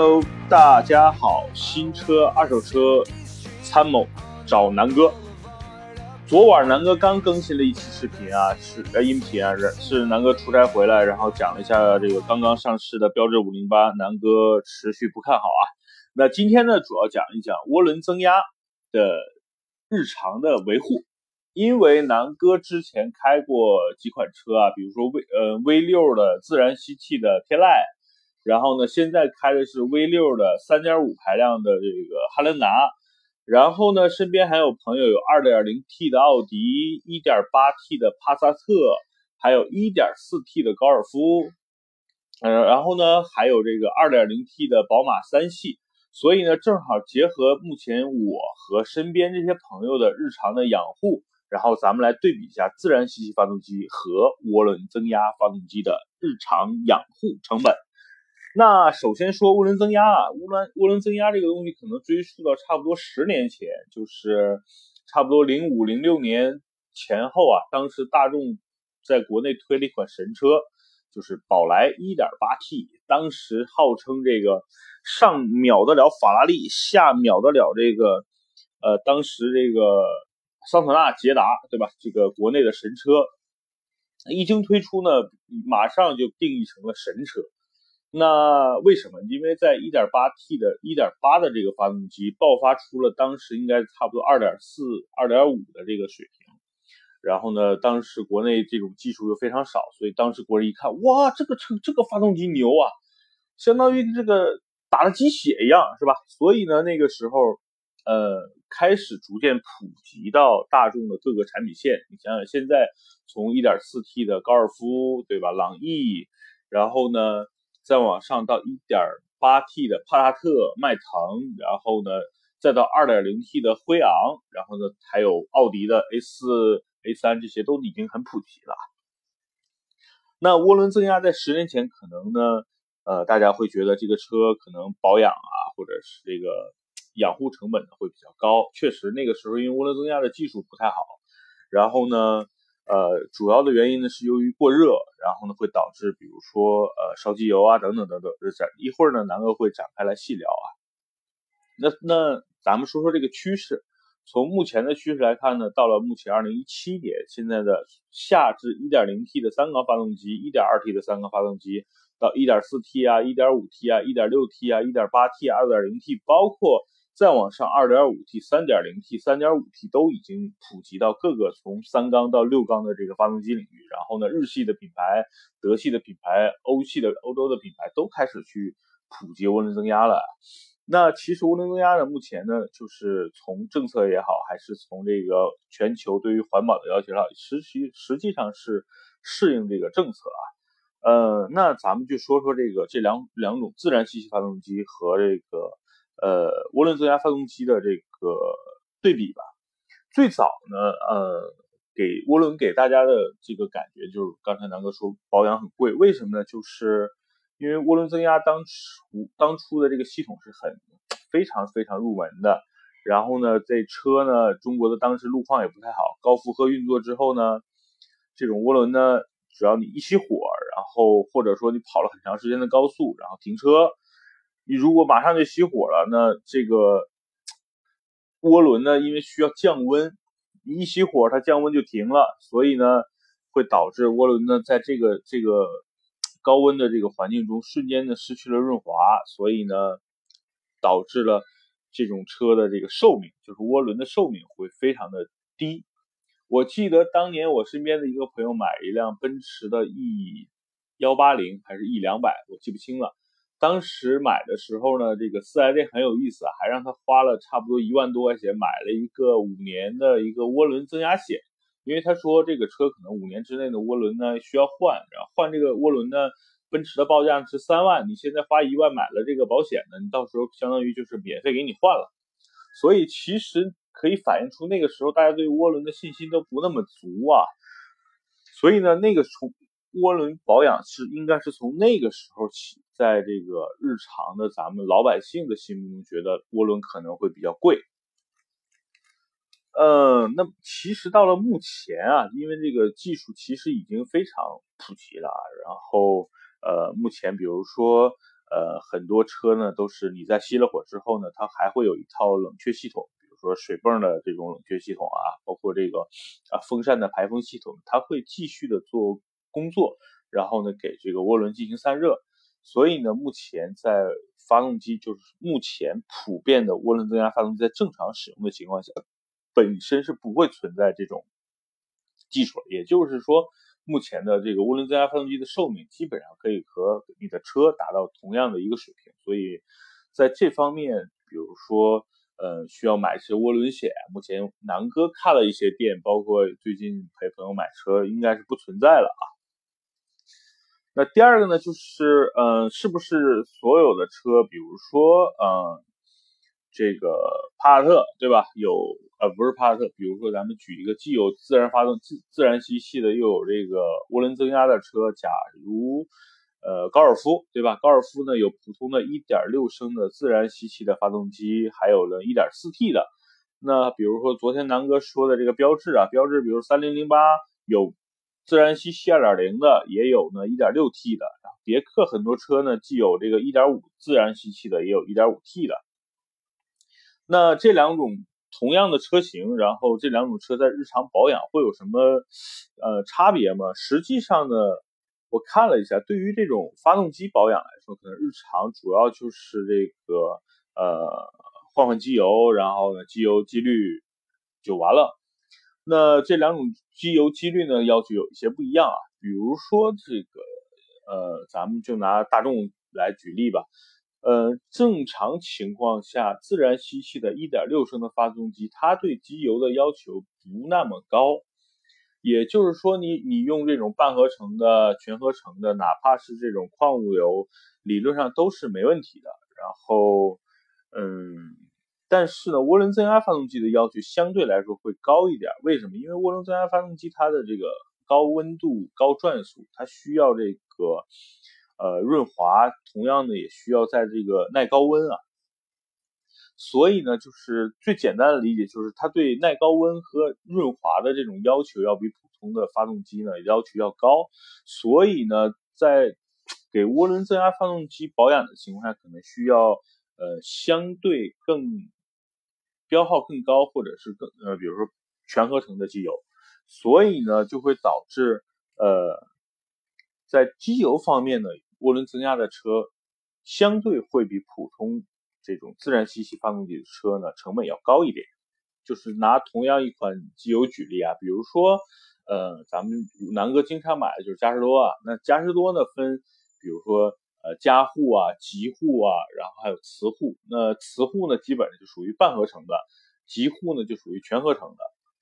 Hello 大家好，新车二手车参谋找南哥。昨晚南哥刚更新了一期视频啊，是呃音频啊，是是南哥出差回来，然后讲了一下这个刚刚上市的标致五零八，南哥持续不看好啊。那今天呢，主要讲一讲涡轮增压的日常的维护，因为南哥之前开过几款车啊，比如说 V 呃 V 六的自然吸气的天籁，然后呢现在开的是 V 六的三点五排量的这个汉兰达。然后呢，身边还有朋友有 2.0T 的奥迪、1.8T 的帕萨特，还有 1.4T 的高尔夫，嗯，然后呢，还有这个 2.0T 的宝马三系。所以呢，正好结合目前我和身边这些朋友的日常的养护，然后咱们来对比一下自然吸气发动机和涡轮增压发动机的日常养护成本。那首先说涡轮增压啊，涡轮涡轮增压这个东西可能追溯到差不多十年前，就是差不多零五零六年前后啊。当时大众在国内推了一款神车，就是宝来 1.8T，当时号称这个上秒得了法拉利，下秒得了这个呃当时这个桑塔纳、捷达，对吧？这个国内的神车一经推出呢，马上就定义成了神车。那为什么？因为在 1.8T 的1.8的这个发动机爆发出了当时应该差不多2.4、2.5的这个水平，然后呢，当时国内这种技术又非常少，所以当时国人一看，哇，这个车这个发动机牛啊，相当于这个打了鸡血一样，是吧？所以呢，那个时候，呃，开始逐渐普及到大众的各个产品线。你想想，现在从 1.4T 的高尔夫，对吧？朗逸，然后呢？再往上到 1.8T 的帕萨特、迈腾，然后呢，再到 2.0T 的辉昂，然后呢，还有奥迪的 A4、A3，这些都已经很普及了。那涡轮增压在十年前可能呢，呃，大家会觉得这个车可能保养啊，或者是这个养护成本呢会比较高。确实，那个时候因为涡轮增压的技术不太好，然后呢。呃，主要的原因呢是由于过热，然后呢会导致，比如说呃烧机油啊等等等等。展一会儿呢，南哥会展开来细聊啊。那那咱们说说这个趋势，从目前的趋势来看呢，到了目前二零一七年，现在的下至一点零 T 的三缸发动机，一点二 T 的三缸发动机，到一点四 T 啊，一点五 T 啊，一点六 T 啊，一点八 T、二点零 T，包括。再往上，2.5T、3.0T、3.5T 都已经普及到各个从三缸到六缸的这个发动机领域。然后呢，日系的品牌、德系的品牌、欧系的欧洲的品牌都开始去普及涡轮增压了。那其实涡轮增压呢，目前呢，就是从政策也好，还是从这个全球对于环保的要求上，实际实际上是适应这个政策啊。呃，那咱们就说说这个这两两种自然吸气发动机和这个。呃，涡轮增压发动机的这个对比吧，最早呢，呃，给涡轮给大家的这个感觉就是刚才南哥说保养很贵，为什么呢？就是因为涡轮增压当初当初的这个系统是很非常非常入门的，然后呢，这车呢，中国的当时路况也不太好，高负荷运作之后呢，这种涡轮呢，只要你一熄火，然后或者说你跑了很长时间的高速，然后停车。你如果马上就熄火了，那这个涡轮呢，因为需要降温，一熄火它降温就停了，所以呢，会导致涡轮呢在这个这个高温的这个环境中瞬间的失去了润滑，所以呢，导致了这种车的这个寿命，就是涡轮的寿命会非常的低。我记得当年我身边的一个朋友买一辆奔驰的 E 幺八零还是 E 两百，我记不清了。当时买的时候呢，这个四 S 店很有意思啊，还让他花了差不多一万多块钱买了一个五年的一个涡轮增压险，因为他说这个车可能五年之内的涡轮呢需要换，然后换这个涡轮呢，奔驰的报价是三万，你现在花一万买了这个保险呢，你到时候相当于就是免费给你换了，所以其实可以反映出那个时候大家对涡轮的信心都不那么足啊，所以呢，那个从涡轮保养是应该是从那个时候起。在这个日常的咱们老百姓的心目中，觉得涡轮可能会比较贵。呃，那其实到了目前啊，因为这个技术其实已经非常普及了，然后呃，目前比如说呃，很多车呢都是你在熄了火之后呢，它还会有一套冷却系统，比如说水泵的这种冷却系统啊，包括这个啊风扇的排风系统，它会继续的做工作，然后呢给这个涡轮进行散热。所以呢，目前在发动机就是目前普遍的涡轮增压发动机在正常使用的情况下，本身是不会存在这种技术。也就是说。目前的这个涡轮增压发动机的寿命基本上可以和你的车达到同样的一个水平，所以在这方面，比如说，呃，需要买一些涡轮险，目前南哥看了一些店，包括最近陪朋友买车，应该是不存在了啊。那第二个呢，就是，嗯，是不是所有的车，比如说，嗯，这个帕萨特，对吧？有。呃，不是帕萨特，比如说咱们举一个既有自然发动自自然吸气的，又有这个涡轮增压的车，假如呃高尔夫，对吧？高尔夫呢有普通的1.6升的自然吸气的发动机，还有呢 1.4T 的。那比如说昨天南哥说的这个标致啊，标致比如3008有自然吸气2.0的，也有呢 1.6T 的。别克很多车呢既有这个1.5自然吸气的，也有 1.5T 的。那这两种。同样的车型，然后这两种车在日常保养会有什么呃差别吗？实际上呢，我看了一下，对于这种发动机保养来说，可能日常主要就是这个呃换换机油，然后呢机油机滤就完了。那这两种机油机滤呢要求有一些不一样啊，比如说这个呃咱们就拿大众来举例吧。呃，正常情况下，自然吸气的1.6升的发动机，它对机油的要求不那么高。也就是说，你你用这种半合成的、全合成的，哪怕是这种矿物油，理论上都是没问题的。然后，嗯，但是呢，涡轮增压发动机的要求相对来说会高一点。为什么？因为涡轮增压发动机它的这个高温度、高转速，它需要这个。呃，润滑同样的也需要在这个耐高温啊，所以呢，就是最简单的理解就是它对耐高温和润滑的这种要求要比普通的发动机呢要求要高，所以呢，在给涡轮增压发动机保养的情况下，可能需要呃相对更标号更高，或者是更呃比如说全合成的机油，所以呢就会导致呃在机油方面呢。涡轮增压的车相对会比普通这种自然吸气发动机的车呢成本要高一点。就是拿同样一款机油举例啊，比如说，呃，咱们南哥经常买的就是嘉实多啊。那嘉实多呢分，比如说呃加护啊、极护啊，然后还有磁护。那磁护呢基本上就属于半合成的，极护呢就属于全合成的。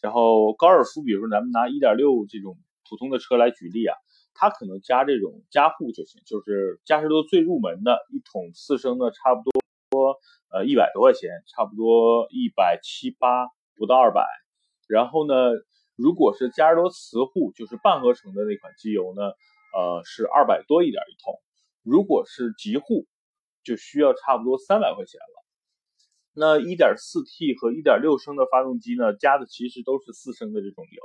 然后高尔夫，比如说咱们拿1.6这种普通的车来举例啊。它可能加这种加护就行，就是嘉实多最入门的一桶四升的，差不多呃一百多块钱，差不多一百七八不到二百。然后呢，如果是嘉实多磁护，就是半合成的那款机油呢，呃是二百多一点一桶。如果是极护，就需要差不多三百块钱了。那 1.4T 和1.6升的发动机呢，加的其实都是四升的这种油，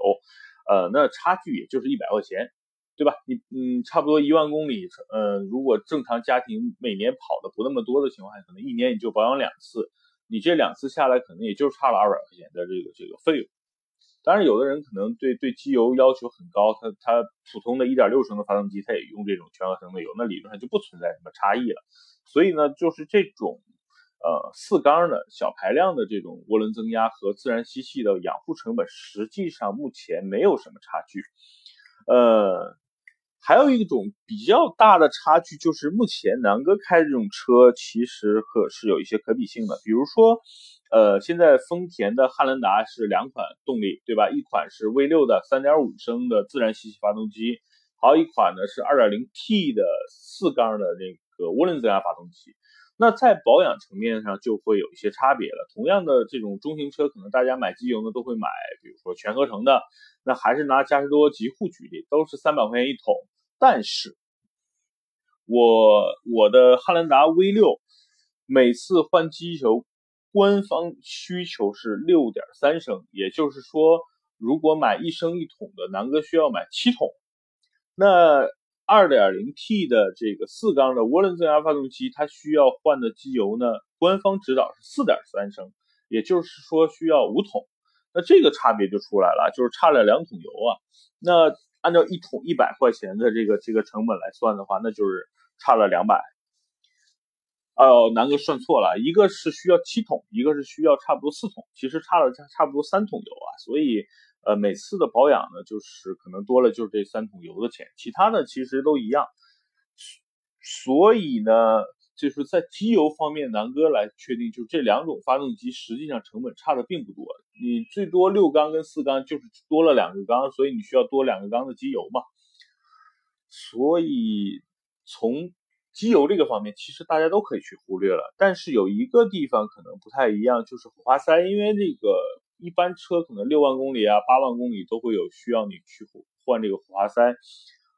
呃，那差距也就是一百块钱。对吧？你嗯，差不多一万公里，嗯，如果正常家庭每年跑的不那么多的情况下，可能一年也就保养两次，你这两次下来，可能也就差了二百块钱的这个这个费用。当然，有的人可能对对机油要求很高，他他普通的1.6升的发动机，他也用这种全合成的油，那理论上就不存在什么差异了。所以呢，就是这种呃四缸的小排量的这种涡轮增压和自然吸气的养护成本，实际上目前没有什么差距，呃。还有一种比较大的差距，就是目前南哥开这种车，其实可是有一些可比性的。比如说，呃，现在丰田的汉兰达是两款动力，对吧？一款是 V6 的3.5升的自然吸气发动机，还有一款呢是 2.0T 的四缸的那个涡轮增压发动机。那在保养层面上就会有一些差别了。同样的这种中型车，可能大家买机油呢都会买，比如说全合成的。那还是拿嘉实多极护举例，都是三百块钱一桶。但是，我我的汉兰达 V 六每次换机油，官方需求是六点三升，也就是说，如果买一升一桶的，南哥需要买七桶。那 2.0T 的这个四缸的涡轮增压发动机，它需要换的机油呢，官方指导是4.3升，也就是说需要五桶。那这个差别就出来了，就是差了两桶油啊。那按照一桶一百块钱的这个这个成本来算的话，那就是差了两百。哦，南哥算错了，一个是需要七桶，一个是需要差不多四桶，其实差了差差不多三桶油啊。所以，呃，每次的保养呢，就是可能多了就是这三桶油的钱，其他的其实都一样。所以呢，就是在机油方面，南哥来确定，就这两种发动机实际上成本差的并不多，你最多六缸跟四缸就是多了两个缸，所以你需要多两个缸的机油嘛。所以从机油这个方面，其实大家都可以去忽略了，但是有一个地方可能不太一样，就是火花塞，因为这个一般车可能六万公里啊、八万公里都会有需要你去换这个火花塞，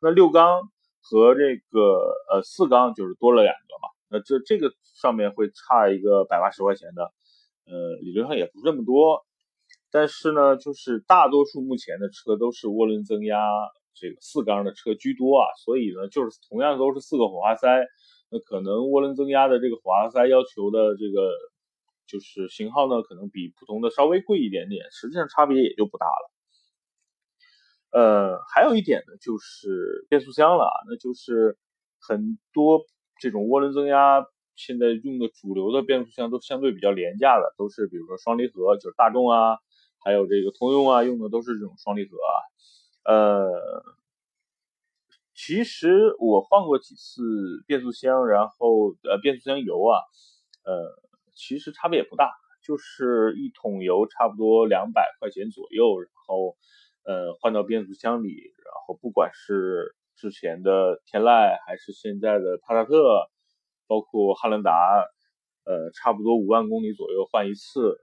那六缸和这个呃四缸就是多了两个嘛，那这这个上面会差一个百八十块钱的，呃，理论上也不是这么多，但是呢，就是大多数目前的车都是涡轮增压。这个四缸的车居多啊，所以呢，就是同样都是四个火花塞，那可能涡轮增压的这个火花塞要求的这个就是型号呢，可能比普通的稍微贵一点点，实际上差别也就不大了。呃，还有一点呢，就是变速箱了，那就是很多这种涡轮增压现在用的主流的变速箱都相对比较廉价的，都是比如说双离合，就是大众啊，还有这个通用啊，用的都是这种双离合啊。呃，其实我换过几次变速箱，然后呃变速箱油啊，呃，其实差别也不大，就是一桶油差不多两百块钱左右，然后呃换到变速箱里，然后不管是之前的天籁还是现在的帕萨特，包括汉兰达，呃差不多五万公里左右换一次，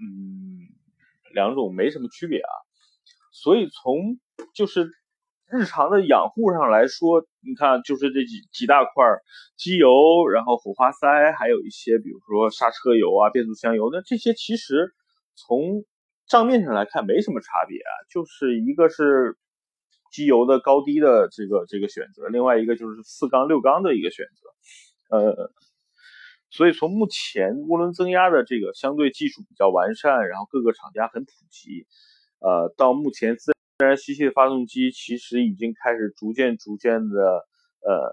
嗯，两种没什么区别啊。所以从就是日常的养护上来说，你看就是这几几大块机油，然后火花塞，还有一些比如说刹车油啊、变速箱油，那这些其实从账面上来看没什么差别啊，就是一个是机油的高低的这个这个选择，另外一个就是四缸六缸的一个选择，呃，所以从目前涡轮增压的这个相对技术比较完善，然后各个厂家很普及。呃，到目前自自然吸气的发动机其实已经开始逐渐逐渐的呃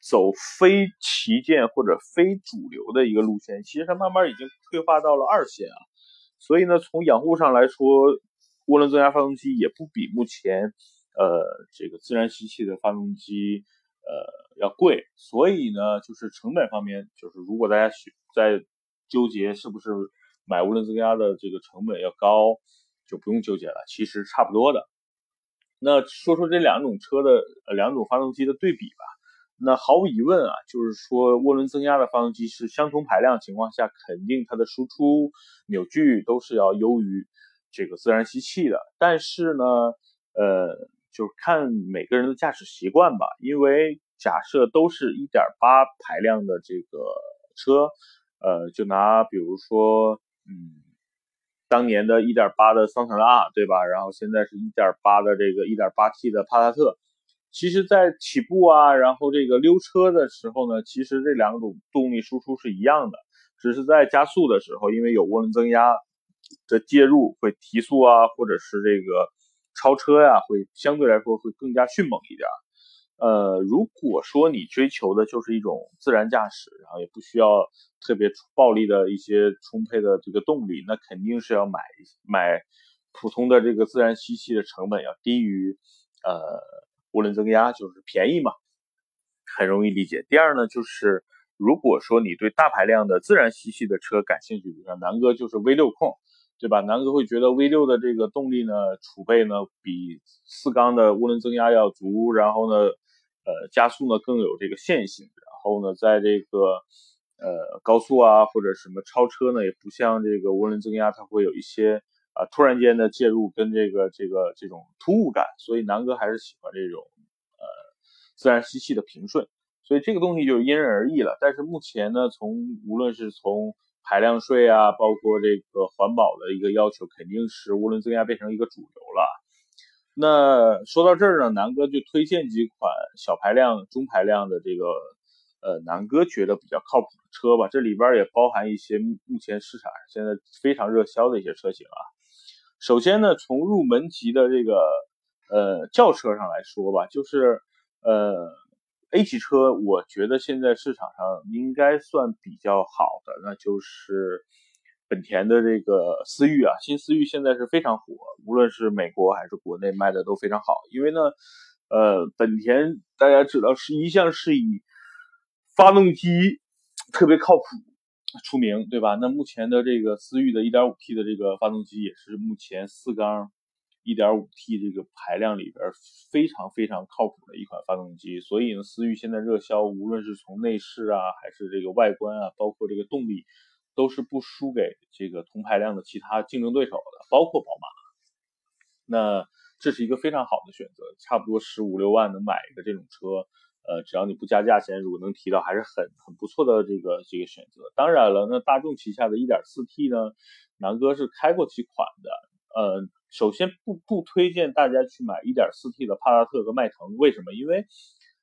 走非旗舰或者非主流的一个路线，其实它慢慢已经退化到了二线啊。所以呢，从养护上来说，涡轮增压发动机也不比目前呃这个自然吸气的发动机呃要贵。所以呢，就是成本方面，就是如果大家在纠结是不是买涡轮增压的这个成本要高。就不用纠结了，其实差不多的。那说说这两种车的两种发动机的对比吧。那毫无疑问啊，就是说涡轮增压的发动机是相同排量情况下，肯定它的输出扭矩都是要优于这个自然吸气的。但是呢，呃，就是看每个人的驾驶习惯吧。因为假设都是一点八排量的这个车，呃，就拿比如说，嗯。当年的1.8的桑塔纳，对吧？然后现在是1.8的这个 1.8T 的帕萨特，其实，在起步啊，然后这个溜车的时候呢，其实这两种动力输出是一样的，只是在加速的时候，因为有涡轮增压的介入，会提速啊，或者是这个超车呀，会相对来说会更加迅猛一点。呃，如果说你追求的就是一种自然驾驶，然后也不需要特别暴力的一些充沛的这个动力，那肯定是要买买普通的这个自然吸气的成本要低于呃涡轮增压，就是便宜嘛，很容易理解。第二呢，就是如果说你对大排量的自然吸气的车感兴趣，比如说南哥就是 V 六控，对吧？南哥会觉得 V 六的这个动力呢储备呢比四缸的涡轮增压要足，然后呢。呃，加速呢更有这个线性，然后呢，在这个呃高速啊或者什么超车呢，也不像这个涡轮增压，它会有一些啊突然间的介入跟这个这个这种突兀感，所以南哥还是喜欢这种呃自然吸气的平顺，所以这个东西就因人而异了。但是目前呢，从无论是从排量税啊，包括这个环保的一个要求，肯定是涡轮增压变成一个主流了。那说到这儿呢，南哥就推荐几款小排量、中排量的这个，呃，南哥觉得比较靠谱的车吧。这里边也包含一些目前市场上现在非常热销的一些车型啊。首先呢，从入门级的这个呃轿车上来说吧，就是呃 A 级车，我觉得现在市场上应该算比较好的，那就是。本田的这个思域啊，新思域现在是非常火，无论是美国还是国内卖的都非常好。因为呢，呃，本田大家知道是一向是以发动机特别靠谱出名，对吧？那目前的这个思域的 1.5T 的这个发动机也是目前四缸 1.5T 这个排量里边非常非常靠谱的一款发动机。所以呢，思域现在热销，无论是从内饰啊，还是这个外观啊，包括这个动力。都是不输给这个同排量的其他竞争对手的，包括宝马。那这是一个非常好的选择，差不多十五六万能买一个这种车，呃，只要你不加价钱，如果能提到，还是很很不错的这个这个选择。当然了，那大众旗下的 1.4T 呢，南哥是开过几款的，呃，首先不不推荐大家去买 1.4T 的帕萨特和迈腾，为什么？因为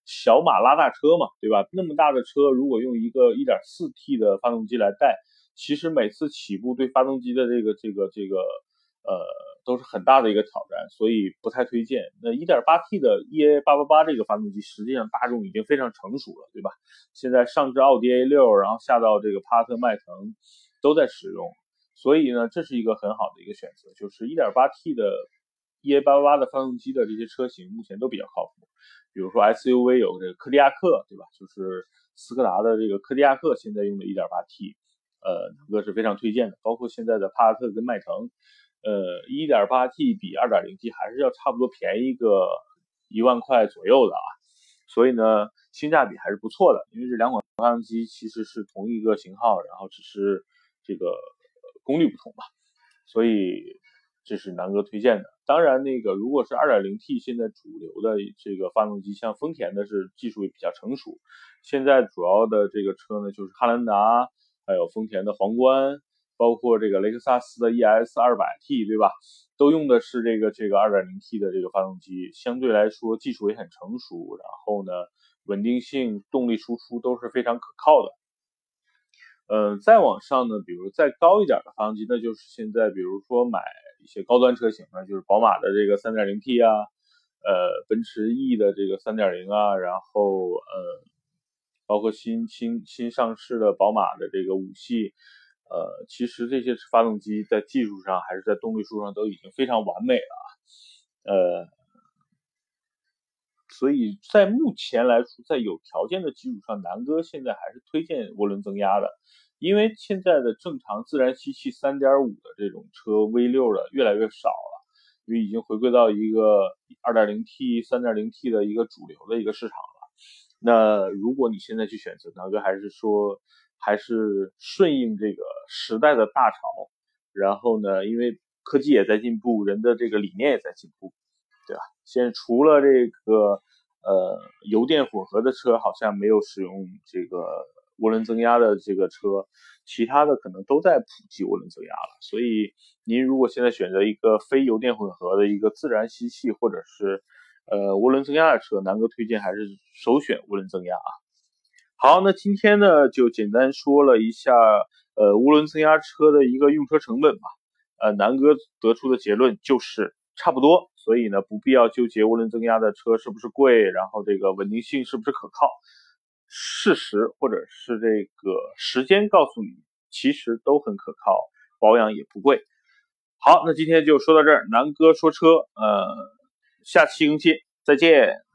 小马拉大车嘛，对吧？那么大的车，如果用一个 1.4T 的发动机来带，其实每次起步对发动机的这个这个这个呃都是很大的一个挑战，所以不太推荐。那 1.8T 的 EA888 这个发动机，实际上大众已经非常成熟了，对吧？现在上至奥迪 A6，然后下到这个帕萨特、迈腾都在使用，所以呢，这是一个很好的一个选择。就是 1.8T 的 EA888 的发动机的这些车型目前都比较靠谱，比如说 SUV 有这个柯迪亚克，对吧？就是斯柯达的这个柯迪亚克现在用的 1.8T。呃，南哥是非常推荐的，包括现在的帕萨特跟迈腾，呃，1.8T 比 2.0T 还是要差不多便宜个一万块左右的啊，所以呢，性价比还是不错的。因为这两款发动机其实是同一个型号，然后只是这个功率不同吧，所以这是南哥推荐的。当然，那个如果是 2.0T，现在主流的这个发动机，像丰田的是技术也比较成熟，现在主要的这个车呢就是汉兰达。还有丰田的皇冠，包括这个雷克萨斯的 ES 200T，对吧？都用的是这个这个 2.0T 的这个发动机，相对来说技术也很成熟，然后呢，稳定性、动力输出都是非常可靠的。嗯，再往上呢，比如再高一点的发动机，那就是现在比如说买一些高端车型呢，就是宝马的这个 3.0T 啊，呃，奔驰 E 的这个3.0啊，然后呃。包括新新新上市的宝马的这个五系，呃，其实这些发动机在技术上还是在动力数上都已经非常完美了，呃，所以在目前来说，在有条件的基础上，南哥现在还是推荐涡轮增压的，因为现在的正常自然吸气三点五的这种车 V 六的越来越少了，因为已经回归到一个二点零 T、三点零 T 的一个主流的一个市场。那如果你现在去选择，南哥还是说，还是顺应这个时代的大潮，然后呢，因为科技也在进步，人的这个理念也在进步，对吧？现在除了这个呃油电混合的车，好像没有使用这个涡轮增压的这个车，其他的可能都在普及涡轮增压了。所以您如果现在选择一个非油电混合的一个自然吸气，或者是呃，涡轮增压的车，南哥推荐还是首选涡轮增压啊。好，那今天呢就简单说了一下呃涡轮增压车的一个用车成本吧。呃，南哥得出的结论就是差不多，所以呢不必要纠结涡轮增压的车是不是贵，然后这个稳定性是不是可靠。事实或者是这个时间告诉你，其实都很可靠，保养也不贵。好，那今天就说到这儿，南哥说车，呃。下期更新，再见。